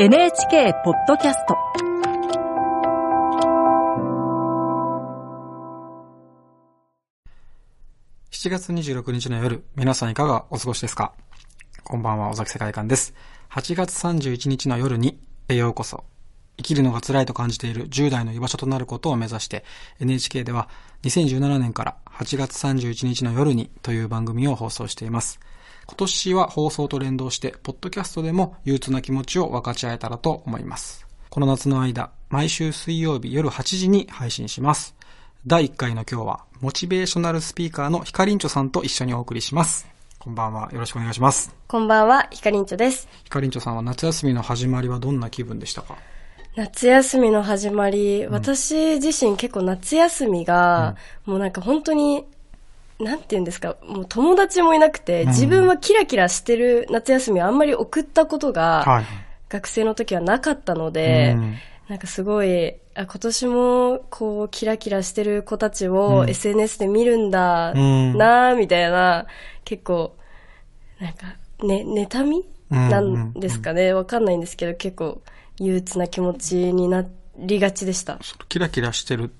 NHK ポッドキャスト7月26日の夜、皆さんいかがお過ごしですか？こんばんは、尾崎世界観です。8月31日の夜に、へようこそ。生きるのが辛いと感じている10代の居場所となることを目指して、NHK では2017年から8月31日の夜にという番組を放送しています。今年は放送と連動して、ポッドキャストでも憂鬱な気持ちを分かち合えたらと思います。この夏の間、毎週水曜日夜8時に配信します。第1回の今日は、モチベーショナルスピーカーのヒカリンチョさんと一緒にお送りします。こんばんは。よろしくお願いします。こんばんは、ヒカリンチョです。ヒカリンチョさんは夏休みの始まりはどんな気分でしたか？夏休みの始まり、うん、私自身結構夏休みが、もうなんか本当に、なんて言うんですか、もう友達もいなくて、自分はキラキラしてる夏休みをあんまり送ったことが、学生の時はなかったので、なんかすごい、あ今年もこうキラキラしてる子たちを SNS で見るんだなみたいな、結構、なんか、ね、妬み？なんですかね？わかんないんですけど、結構、憂鬱な気持ちになりがちでした。キラキラしてる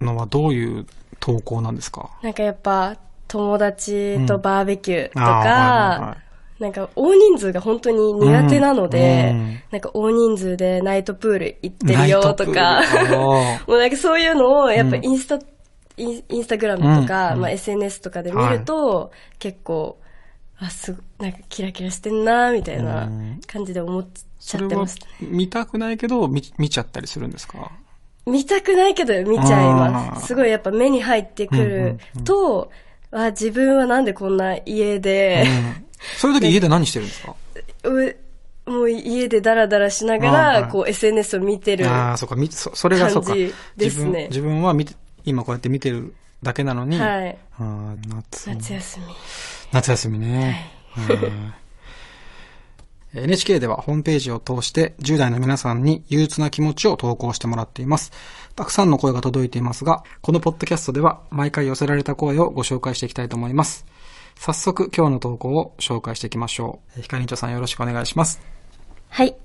のはどういう投稿なんですか？なんかやっぱ友達とバーベキューとか、うん、なんか大人数が本当に苦手なので、うん。うん、なんか大人数でナイトプール行ってるよとか、もうなんかそういうのをやっぱインスタ、インスタグラムとか、まあ SNS とかで見ると、はい、結構、あ、すなんかキラキラしてんなみたいな感じで思っちゃってました、ね、見たくないけど見、見ちゃったりするんですか？見たくないけど見ちゃいます。すごいやっぱ目に入ってくる。と、うんうん、あ、自分はなんでこんな家で、うん、そういう時家で何してるんですか？もう家でダラダラしながら、こう SNS を見てるああ、そうか、そそれがそうか。自分自分は見て、今こうやって見てるだけなのに、はい。あ夏。夏休み。夏休みね。はい、NHK ではホームページを通して10代の皆さんに憂鬱な気持ちを投稿してもらっています。たくさんの声が届いていますが、このポッドキャストでは毎回寄せられた声をご紹介していきたいと思います。早速今日の投稿を紹介していきましょう。ひかりんちょさんよろしくお願いします。はい。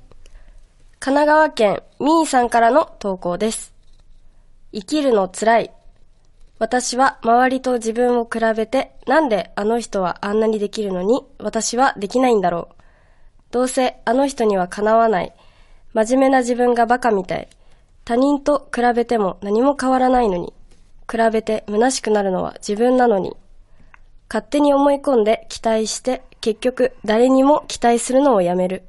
神奈川県みーさんからの投稿です。生きるの辛い。私は周りと自分を比べてなんであの人はあんなにできるのに私はできないんだろう。どうせあの人にはかなわない。真面目な自分がバカみたい。他人と比べても何も変わらないのに。比べて虚しくなるのは自分なのに。勝手に思い込んで期待して結局誰にも期待するのをやめる。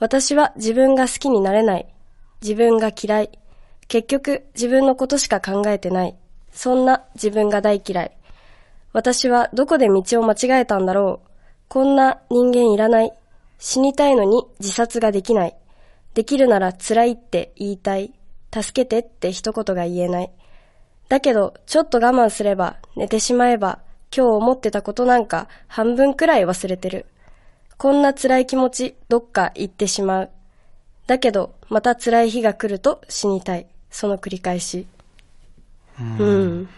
私は自分が好きになれない。自分が嫌い。結局自分のことしか考えてない。そんな自分が大嫌い。私はどこで道を間違えたんだろう。こんな人間いらない。死にたいのに自殺ができない。できるなら辛いって言いたい。助けてって一言が言えない。だけど、ちょっと我慢すれば、寝てしまえば、今日思ってたことなんか半分くらい忘れてる。こんな辛い気持ち、どっか行ってしまう。だけど、また辛い日が来ると死にたい。その繰り返し。うん。うん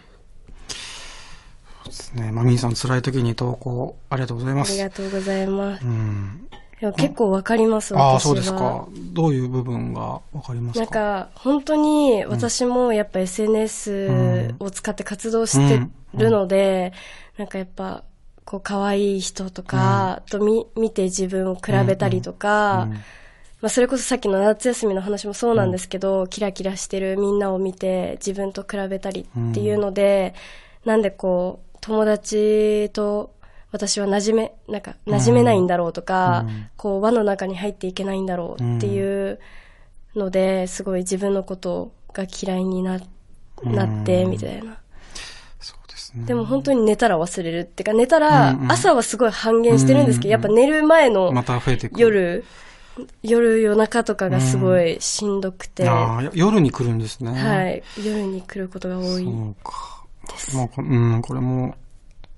そうですね。まみーさん辛い時に投稿ありがとうございます。ありがとうございます。うん。や結構わかります、私は。ああ、そうですか。どういう部分がわかりますか？なんか、本当に私もやっぱ SNS を使って活動してるので、なんかやっぱ、こう、可愛い人とかと見,、見て自分を比べたりとか、まあ、それこそさっきの夏休みの話もそうなんですけど、キラキラしてるみんなを見て自分と比べたりっていうので、なんでこう、友達と私は馴染め、なんか、馴染めないんだろうとか、うん、こう、輪の中に入っていけないんだろうっていうので、すごい自分のことが嫌いにな、なって、みたいな。そうですね。でも本当に寝たら忘れるってか、寝たら、朝はすごい半減してるんですけど、やっぱ寝る前の夜、夜夜中とかがすごいしんどくて。ああ、夜に来るんですね。はい。夜に来ることが多い。そうか。もう、うん、これも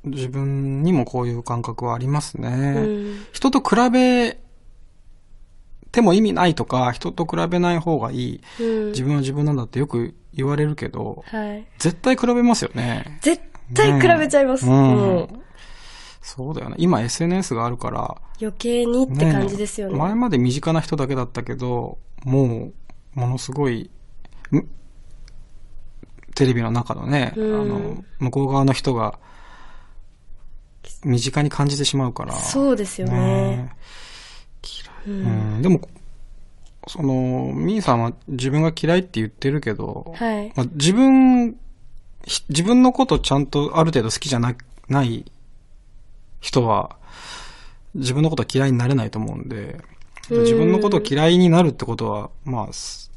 自分にもこういう感覚はありますね。うん、人と比べても意味ないとか、人と比べない方がいい、うん、自分は自分なんだってよく言われるけど、はい、絶対比べますよね。絶対比べちゃいます。うん。そうだよね。今 SNS があるから、余計にって感じですよね。前まで身近な人だけだったけど、もう、ものすごい、ん？テレビの中のね、うんあの、向こう側の人が、身近に感じてしまうから。そうですよね。嫌い。うんうん、でも、その、ミーさんは自分が嫌いって言ってるけど、はい。まあ、自分、ひ自分のことちゃんとある程度好きじゃなない人は、自分のことは嫌いになれないと思うんで、うん自分のことを嫌いになるってことは、まあ、す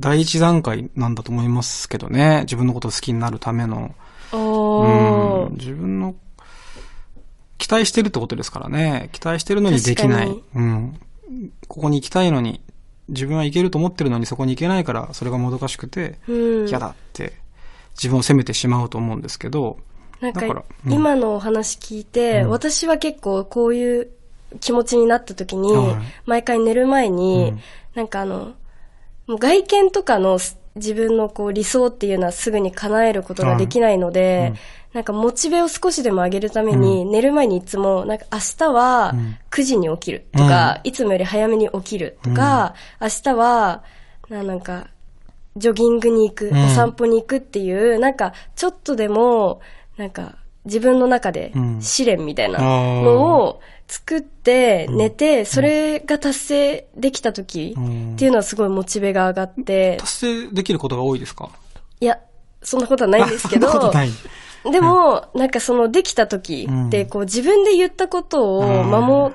第一段階なんだと思いますけどね。自分のことを好きになるための。うん。自分の、期待してるってことですからね。期待してるのにできない。うん。ここに行きたいのに、自分は行けると思ってるのにそこに行けないから、それがもどかしくて、うん。嫌だって、自分を責めてしまうと思うんですけど、なんかだからうん今のお話聞いて、うん私は結構こういう気持ちになった時に、はい毎回寝る前に、うんなんかあの、もう外見とかのす自分のこう理想っていうのはすぐに叶えることができないので、なんかモチベを少しでも上げるために、寝る前にいつも、なんか明日はうん。9時に起きるとか、いつもより早めに起きるとか、明日は、ななんか、ジョギングに行く、うん。お散歩に行くっていう、なんか、ちょっとでも、なんか、自分の中でうん。試練みたいなのを作って、寝て、それが達成できた時うん。っていうのはすごいモチベが上がって、達成できることが多いですか？いや、そんなことはないんですけどあ そんなことない。でも、なんかそのできた時って、こう自分で言ったことを守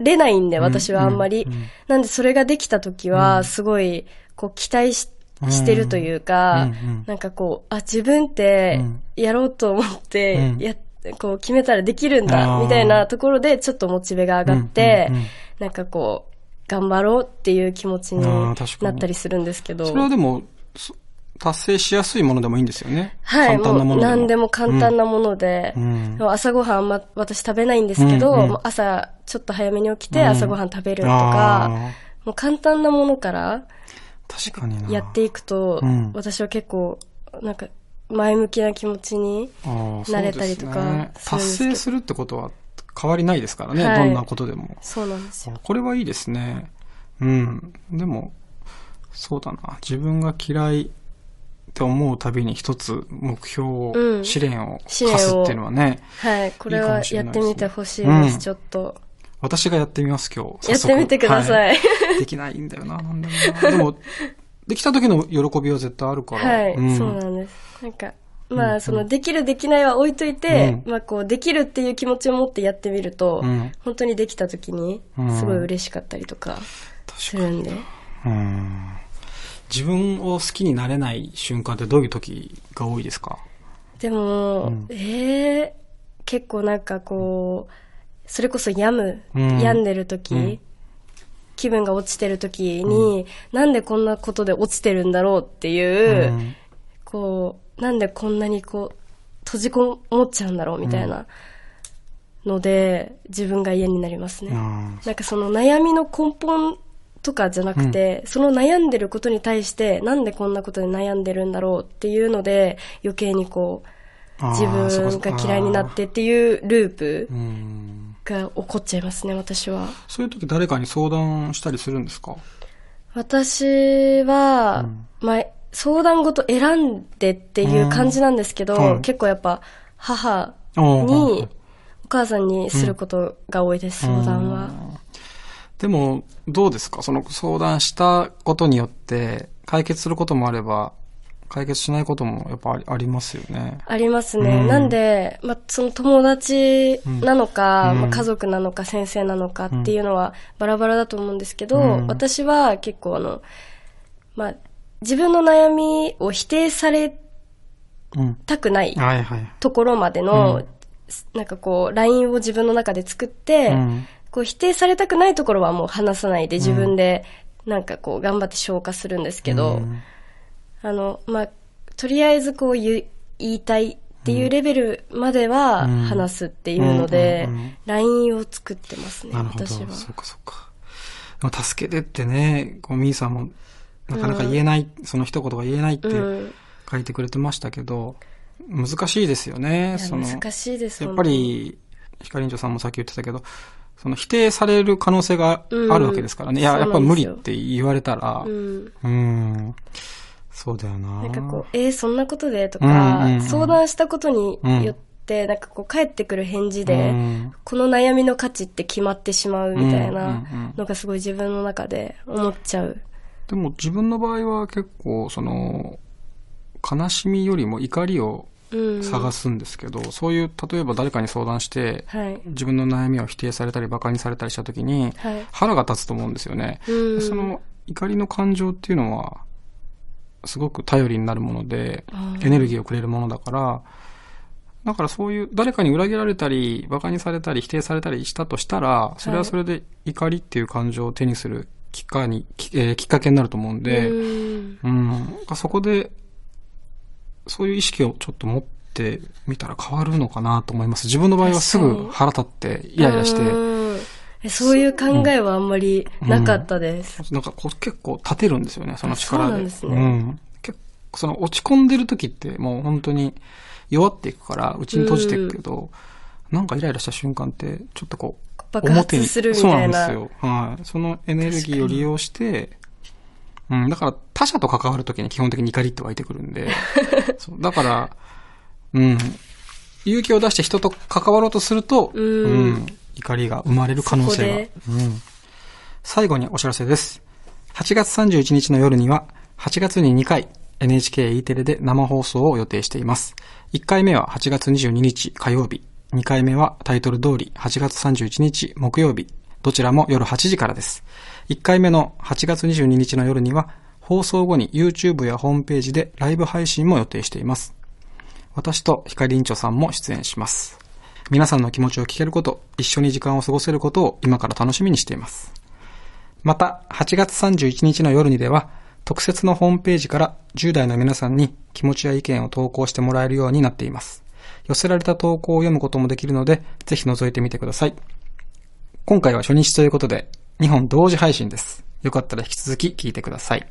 れないんで、私はあんまり。なんでそれができた時は、すごい、こう期待ししてるというかうんうん、なんかこう、あ、自分ってうん。やろうと思ってうん、や、こう決めたらできるんあだ、ー。みたいなところでちょっとモチベが上がってうんうんうん、なんかこう、頑張ろうっていう気持ちに。なったりするんですけど。それはでも、そ達成しやすいものでもいいんですよね。はい、簡単なものでも。もう何でも簡単なもので、うんでも朝ごはんま私食べないんですけど、うんうん朝ちょっと早めに起きてうん朝ごはん食べるとあか、もう簡単なものからー確かにな。やっていくと、うん私は結構、なんか、前向きな気持ちに、あー慣れたりとかね達成するってことは変わりないですからね。はいどんなことでも。そうなんですよ。これはいいですね。うん。でも、そうだな。自分が嫌いって思うたびに一つ目標を、うん試練を課す試練をっていうのはね、はい、これはやってみてほしいです、うんちょっと。私がやってみます今日。やってみてください。はいできないんだよな、なんだろうな。でも、できた時の喜びは絶対あるから。はい、んそうなんです。なんか、まあ、その、できるできないは置いといて、うまあ、こう、できるっていう気持ちを持ってやってみると、うん本当にできた時にうん、すごい嬉しかったりとか、するんで。うん自分を好きになれない瞬間ってどういう時が多いですか？でも、うん。ええ結構なんかこう、それこそ病む、うん。病んでる時、うん。気分が落ちてる時に、なんでこんなことで落ちてるんだろうっていう、うん。こう、なんでこんなにこう、閉じこもっちゃうんだろうみたいなので、自分が嫌になりますね。うんなんかその悩みの根本とかじゃなくて、その悩んでることに対して、なんでこんなことで悩んでるんだろうっていうので、余計にこう、自分が嫌いになってっていうループうんが起こっちゃいますね、私は。そういう時誰かに相談したりするんですか？私は、うん。まあ、相談事選んでっていう感じなんですけど、うん。はい。結構やっぱ母に、お母さんにすることが多いです、相談は。でも、どうですか？その相談したことによって、解決することもあれば、解決しないこともやっぱありありますよね。ありますね。うんなんで、まあ、その友達なのか、うんまあ、家族なのか、先生なのかっていうのはバラバラだと思うんですけど、うん私は結構あの、まあ、自分の悩みを否定されうん。たくない。ところまでの、うんなんかこう、ラインを自分の中で作って、うんこう否定されたくないところはもう話さないで自分でなんかこう頑張って消化するんですけど、うんあの、まあ、とりあえずこう言い言いたいっていうレベルまではうん話すっていうのでうんうんうん、ラインを作ってますね。私は。そうかそうか。でも助けてってね、こう、ミーさんも、なかなか言えない、その一言が言えないってうん。書いてくれてましたけど、難しいですよね。その難しいですやっぱり、ヒカリンチョさんもさっき言ってたけど、その否定される可能性があるわけですからね。いや、そうなんやっぱ無理って言われたら、う。うんーん。そうだよな。なんかこう、えー、そんなことで？とか、うんうんうん相談したことによって、なんかこう、返ってくる返事で、うんこの悩みの価値って決まってしまうみたいなんのがすごい自分の中で思っちゃう。でも自分の場合は結構、その、悲しみよりも怒りをうん。探すんですけど、そういう、例えば誰かに相談して、はい。自分の悩みを否定されたり馬鹿にされたりした時に、はい。腹が立つと思うんですよね。うん。その怒りの感情っていうのは、すごく頼りになるもので、エネルギーをくれるものだから、だからそういう、誰かに裏切られたり、馬鹿にされたり、否定されたりしたとしたら、それはそれで怒りっていう感情を手にするきっかに、きえーきっかけになると思うんで、うんうん。そこで、そういう意識をちょっと持ってみたら変わるのかなと思います。自分の場合はすぐ腹立って、イライラして、そういう考えはあんまりなかったです。なんかこう結構立てるんですよね、その力で。あそうなんですねん。結構、その落ち込んでる時ってもう本当に弱っていくから、うちに閉じていくけど、なんかイライラした瞬間って、ちょっとこう、爆発するみたいなそうなんですよ。はい。そのエネルギーを利用して、うん、だから他者と関わるときに基本的に怒りって湧いてくるんで、そうだから、うん、勇気を出して人と関わろうとすると、うん怒りが生まれる可能性が。うん。最後にお知らせです。8月31日の夜には、8月に2回、NHKE テレで生放送を予定しています。1回目は8月22日火曜日、2回目はタイトル通り8月31日木曜日、どちらも夜8時からです。1回目の8月22日の夜には、放送後に YouTube やホームページでライブ配信も予定しています。私とヒカリンチョさんも出演します。皆さんの気持ちを聞けること、一緒に時間を過ごせることを今から楽しみにしています。また、8月31日の夜にでは、特設のホームページから10代の皆さんに気持ちや意見を投稿してもらえるようになっています。寄せられた投稿を読むこともできるので、ぜひ覗いてみてください。今回は初日ということで、2本同時配信です。よかったら引き続き聞いてください。